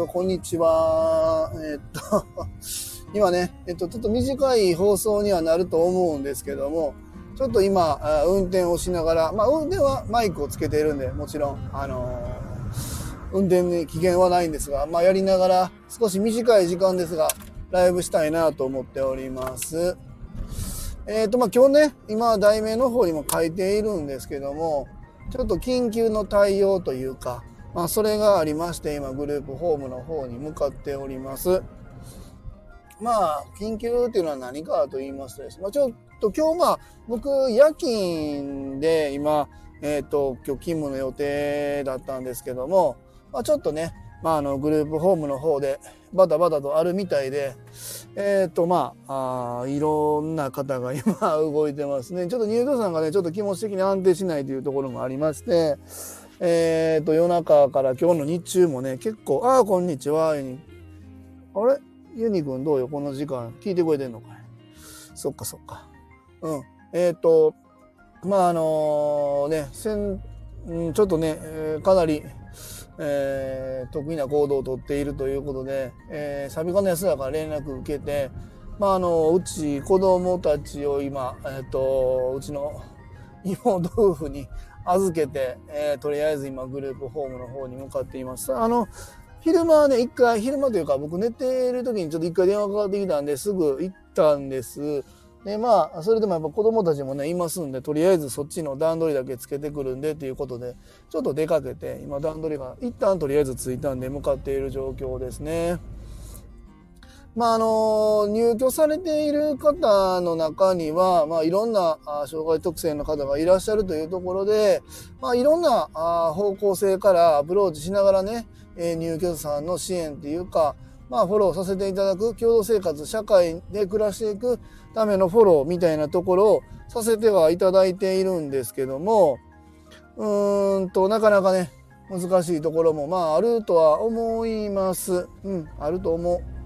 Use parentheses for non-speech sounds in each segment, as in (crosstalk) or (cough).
と、こんにちは。えっと、(laughs) 今ね、えっと、ちょっと短い放送にはなると思うんですけども、ちょっと今、運転をしながら、まあ、運転はマイクをつけているんで、もちろん、あのー、運転に危険はないんですが、まあ、やりながら、少し短い時間ですが、ライブしたいなと思っております。えっ、と、まあ、今日ね、今、題名の方にも書いているんですけども、ちょっと緊急の対応というか、まあ、それがありまして、今、グループホームの方に向かっております。まあ、緊急っていうのは何かと言いますとですね、まあ、ちょっと今日まあ、僕、夜勤で今、えっ、ー、と、今日勤務の予定だったんですけども、まあ、ちょっとね、まあ、あの、グループホームの方でバタバタとあるみたいで、えっ、ー、と、まあ、あいろんな方が今 (laughs) 動いてますね。ちょっと入居さんがね、ちょっと気持ち的に安定しないというところもありまして、えっ、ー、と、夜中から今日の日中もね、結構、ああ、こんにちは、ユニ。あれ？ユニ君どうよ、この時間。聞いてくれてんのかい？そっかそっか。うん。えっ、ー、と、まあ、あのね、せん、ちょっとね、えー、かなり、えー、得意な行動をとっているということで、えー、サビカの安田から連絡受けて、まあ、あの、うち子供たちを今、えっ、ー、と、うちの妹夫婦に預けて、えー、とりあえず今グループホームの方に向かっています。あの、昼間はね、一回、昼間というか僕寝てる時にちょっと一回電話かかってきたんですぐ行ったんです。で、まあ、それでもやっぱ子供たちもね、いますんで、とりあえずそっちの段取りだけつけてくるんでっていうことで、ちょっと出かけて、今段取りが一旦とりあえずついたんで向かっている状況ですね。まあ、あの、入居されている方の中には、まあ、いろんな障害特性の方がいらっしゃるというところで、まあ、いろんな方向性からアプローチしながらね、入居者さんの支援っていうか、まあ、フォローさせていただく、共同生活、社会で暮らしていくためのフォローみたいなところをさせてはいただいているんですけども、うーんと、なかなかね、難しいところも、まあ、あるとは思います。うん、あると思う。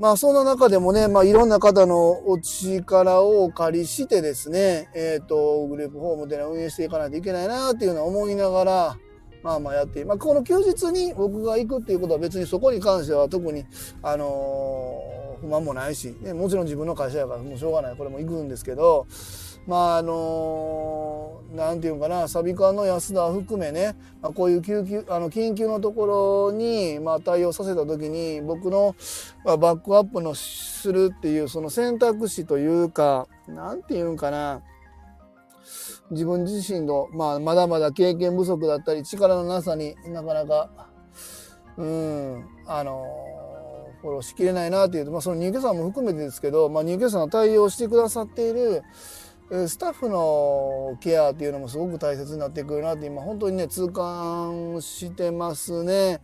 まあそんな中でもね、まあいろんな方のお力をお借りしてですね、えっ、ー、と、グループホームで運営していかないといけないなっていうのは思いながら、まあまあやって、まあこの休日に僕が行くっていうことは別にそこに関しては特に、あのー、不満もないし、ね、もちろん自分の会社やからもうしょうがない、これも行くんですけど、まああのー、ていうかな、サビカの安田含めね、まあ、こういう救急、あの、緊急のところに、まあ対応させた時に、僕の、バックアップのするっていう、その選択肢というか、なんていうんかな、自分自身の、まあ、まだまだ経験不足だったり、力のなさになかなか、うん、あのフォローしきれないなっていうと、まあ、その入居者も含めてですけど、まあ、入居者の対応してくださっている、スタッフのケアっていうのもすごく大切になってくるなって今本当にね痛感してますね。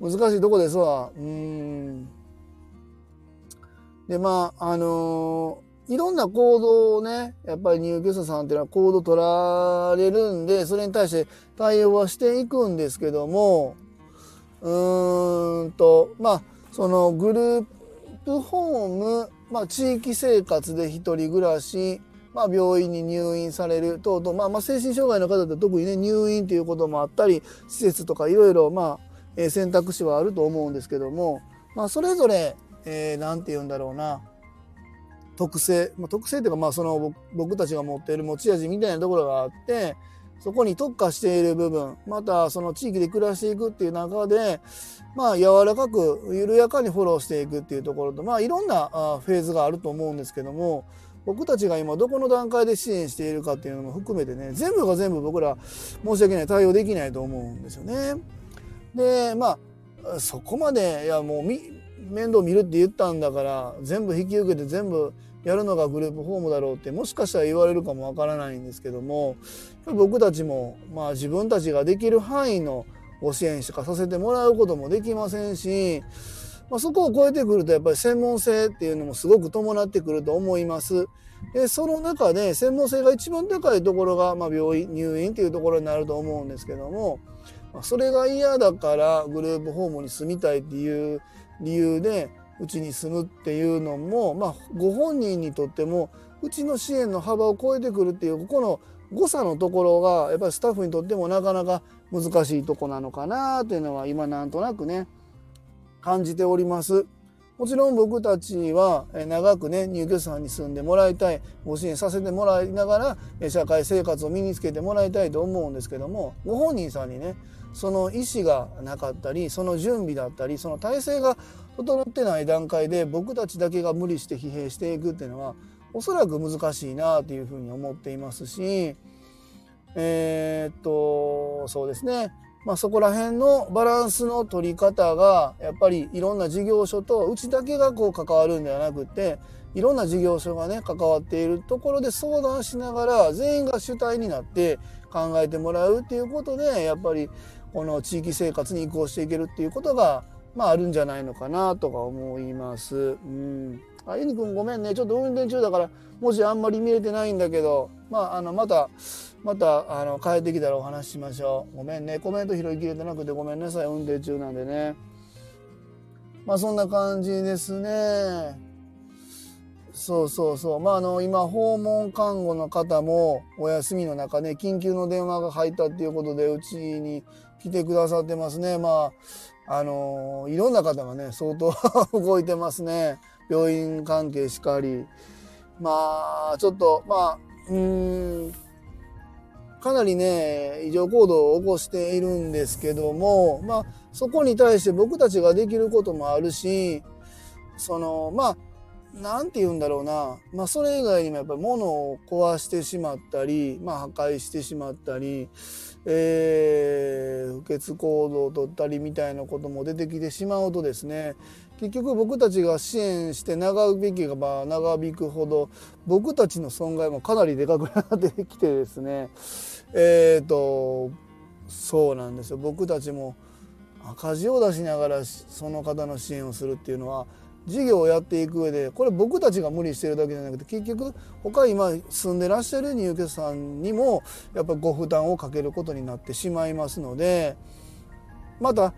難しいとこですわ。うん。でまああの、いろんな行動をねやっぱり入居者さんっていうのは行動取られるんでそれに対して対応はしていくんですけどもうーんとまあそのグループホームまあ、地域生活で一人暮らしまあ、病院に入院される等々、まあ、まあ精神障害の方って特にね入院ということもあったり施設とかいろいろまあ、えー、選択肢はあると思うんですけども、まあ、それぞれ何、えー、て言うんだろうな特性、まあ、特性っていうかまあその僕たちが持っている持ち味みたいなところがあってそこに特化している部分またその地域で暮らしていくっていう中でまあ柔らかく緩やかにフォローしていくっていうところとまあいろんなフェーズがあると思うんですけども僕たちが今どこの段階で支援しているかっていうのも含めてね全部が全部僕ら申し訳ない対応できないと思うんですよね。でまあそこまでいやもう面倒見るって言ったんだから全部引き受けて全部やるのがグループホームだろうってもしかしたら言われるかもわからないんですけども僕たちもまあ自分たちができる範囲のご支援しかさせてもらうこともできませんしまあ、そこを超えてくるとやっぱり専門性っていうのもすごく伴ってくると思います。でその中で専門性が一番高いところが、まあ、病院入院っていうところになると思うんですけども、まあ、それが嫌だからグループホームに住みたいっていう理由でうちに住むっていうのも、まあ、ご本人にとってもうちの支援の幅を超えてくるっていうここの誤差のところがやっぱりスタッフにとってもなかなか難しいとこなのかなっていうのは今なんとなくね感じております。もちろん僕たちは長くね入居者さんに住んでもらいたいご支援させてもらいながら社会生活を身につけてもらいたいと思うんですけどもご本人さんにねその意思がなかったりその準備だったりその体制が整ってない段階で僕たちだけが無理して疲弊していくっていうのはおそらく難しいなというふうに思っていますしえー、っとそうですねまあ、そこら辺のバランスの取り方がやっぱりいろんな事業所とうちだけがこう関わるんではなくていろんな事業所がね関わっているところで相談しながら全員が主体になって考えてもらうっていうことでやっぱりこの地域生活に移行していけるっていうことが、まあ、あるんじゃないのかなとか思います。うんあゆにくんごめんね。ちょっと運転中だからもしあんまり見れてないんだけどまああのまたまたあの帰ってきたらお話ししましょう。ごめんね。コメント拾いきれてなくてごめんなさい運転中なんでね。まあそんな感じですね。そうそうそう。まああの今訪問看護の方もお休みの中ね緊急の電話が入ったっていうことでうちに来てくださってますね。まああのいろんな方がね相当 (laughs) 動いてますね。病院関係しかりまあちょっとまあうんかなりね異常行動を起こしているんですけどもまあそこに対して僕たちができることもあるしそのまあ何て言うんだろうな、まあ、それ以外にもやっぱり物を壊してしまったり、まあ、破壊してしまったり、えー、不潔行動を取ったりみたいなことも出てきてしまうとですね結局僕たちが支援して長引けば長引くほど僕たちの損害もかなりでかくなってきてですね。えっ、ー、とそうなんですよ。僕たちも赤字を出しながらその方の支援をするっていうのは事業をやっていく上でこれ僕たちが無理してるだけじゃなくて結局他今住んでらっしゃる入居者さんにもやっぱご負担をかけることになってしまいますのでまた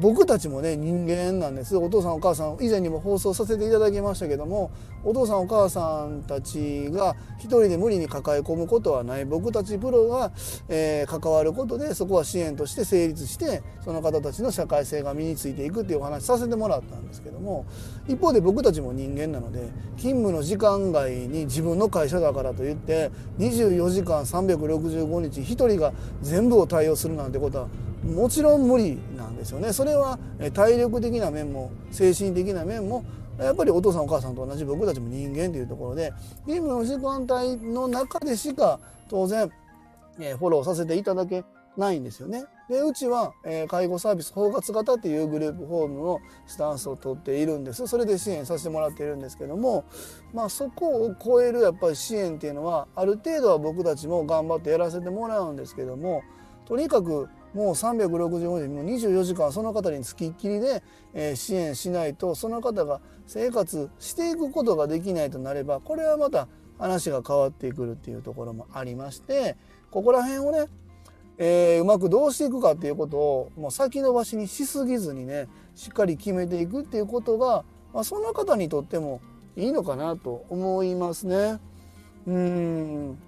僕たちもね人間なんです。お父さんお母さん以前にも放送させていただきましたけどもお父さんお母さんたちが一人で無理に抱え込むことはない。僕たちプロが、えー、関わることでそこは支援として成立してその方たちの社会性が身についていくっていうお話させてもらったんですけども一方で僕たちも人間なので勤務の時間外に自分の会社だからといって24時間365日一人が全部を対応するなんてことはもちろん無理なんですよねそれは体力的な面も精神的な面もやっぱりお父さんお母さんと同じ僕たちも人間というところで任務の時間帯の中でしか当然フォローさせていただけないんですよね。でうちは、え介護サービス包括型っていうグループホームのスタンスをとっているんですそれで支援させてもらっているんですけども、まあ、そこを超えるやっぱり支援っていうのはある程度は僕たちも頑張ってやらせてもらうんですけどもとにかくもう365日もう24時間その方につきっきりで、えー、支援しないとその方が生活していくことができないとなればこれはまた話が変わってくるっていうところもありましてここら辺をね、えー、うまくどうしていくかっていうことをもう先延ばしにしすぎずにねしっかり決めていくっていうことが、まあ、その方にとってもいいのかなと思いますね。うん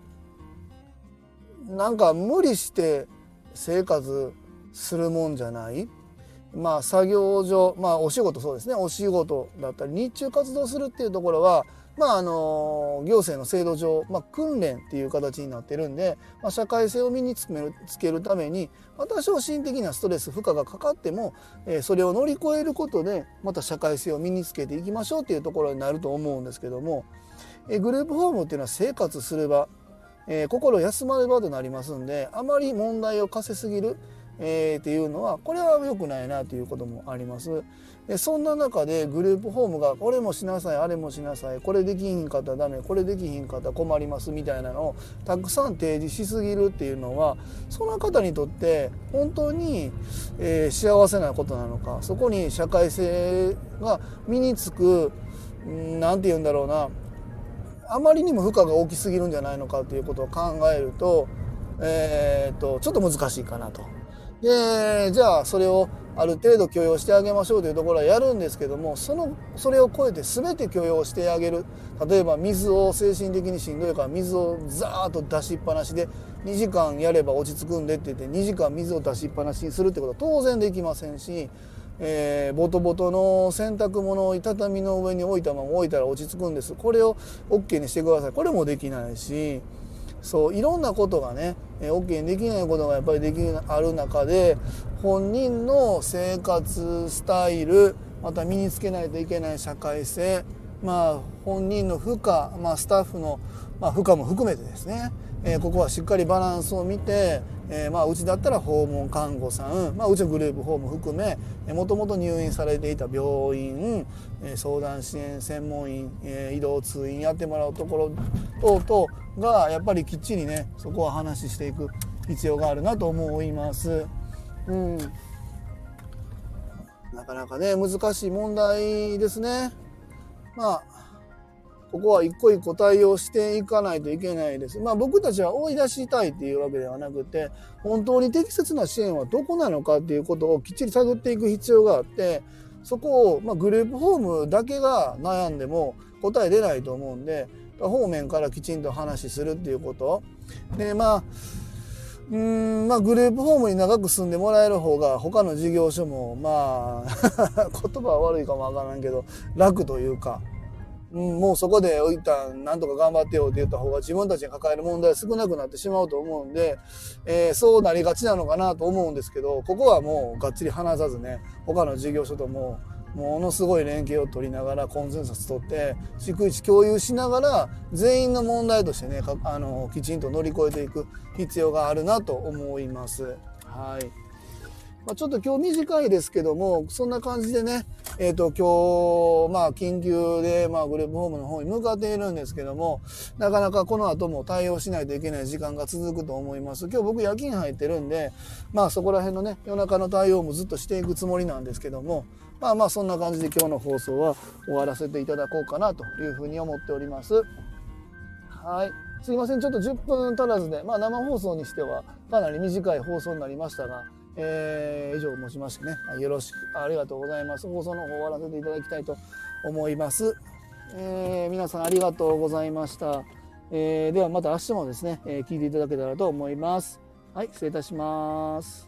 なんか無理して生活するもんじゃない。まあ作業上まあお仕事そうですね。お仕事だったり日中活動するっていうところはまああの行政の制度上、まあ、訓練っていう形になってるんで、まあ、社会性を身につけるつけるために多少心的なストレス負荷がかかっても、えー、それを乗り越えることでまた社会性を身につけていきましょうっていうところになると思うんですけども、えー、グループホームっていうのは生活する場えー、心休まる場となりますんであまり問題を課せすぎる、えー、っていうのはこれは良くないなということもあります。でそんな中でグループホームがこれもしなさいあれもしなさいこれできひんかったらダメこれできひんかったら困りますみたいなのをたくさん提示しすぎるっていうのはその方にとって本当に、えー、幸せなことなのかそこに社会性が身につく何て言うんだろうなあまりにも負荷が大きすぎるんじゃないのかということを考えると,、えーと、ちょっと難しいかなと。でじゃあそれをある程度許容してあげましょうというところはやるんですけどもそのそれを超えて全て許容してあげる例えば水を精神的にしんどいから水をザーッと出しっぱなしで2時間やれば落ち着くんでって言って2時間水を出しっぱなしにするってことは当然できませんし、えー、ボトボトの洗濯物を畳の上に置いたまま置いたら落ち着くんです。これを OK にしてください。これもできないし。そういろんなことがね OK にできないことがやっぱりできある中で本人の生活スタイルまた身につけないといけない社会性まあ本人の負荷、まあ、スタッフの、まあ、負荷も含めてですね、えー、ここはしっかりバランスを見て、えー、まあうちだったら訪問看護さん、まあ、うちのグループホーム含めもともと入院されていた病院、え、相談支援専門員、え、移動通院やってもらうところ等々がやっぱりきっちりねそこは話していく必要があるなと思います。うん、なかなかね難しい問題ですね。まあここは一個一個対応していかないといけないです。まあ僕たちは追い出したいっていうわけではなくて、本当に適切な支援はどこなのかっていうことをきっちり探っていく必要があって、そこを、まあ、グループホームだけが悩んでも答え出ないと思うんで、方面からきちんと話するっていうこと。で、まあ、うんまあグループホームに長く住んでもらえる方が他の事業所もまあ (laughs) 言葉は悪いかもわからんけど楽というか、うん、もうそこで一旦なんとか頑張ってよって言った方が自分たちに抱える問題少なくなってしまうと思うんで、えー、そうなりがちなのかなと思うんですけどここはもうがっちり話さずね他の事業所ともものすごい連携を取りながらコンセンサス取って逐一共有しながら全員の問題としてねあのきちんと乗り越えていく必要があるなと思います。はいまあ、ちょっと今日短いですけどもそんな感じでね、えーと、今日、まあ、緊急で、まあ、グループホームの方に向かっているんですけどもなかなかこの後も対応しないといけない時間が続くと思います今日僕夜勤入ってるんで、まあ、そこら辺のね夜中の対応もずっとしていくつもりなんですけどもまあまあそんな感じで今日の放送は終わらせていただこうかなというふうに思っております。はい。すいません。ちょっと10分足らずで、まあ生放送にしてはかなり短い放送になりましたが、えー、以上をもちましてね、よろしく、ありがとうございます。放送の方終わらせていただきたいと思います。えー、皆さんありがとうございました。えー、ではまた明日もですね、え、聞いていただけたらと思います。はい、失礼いたします。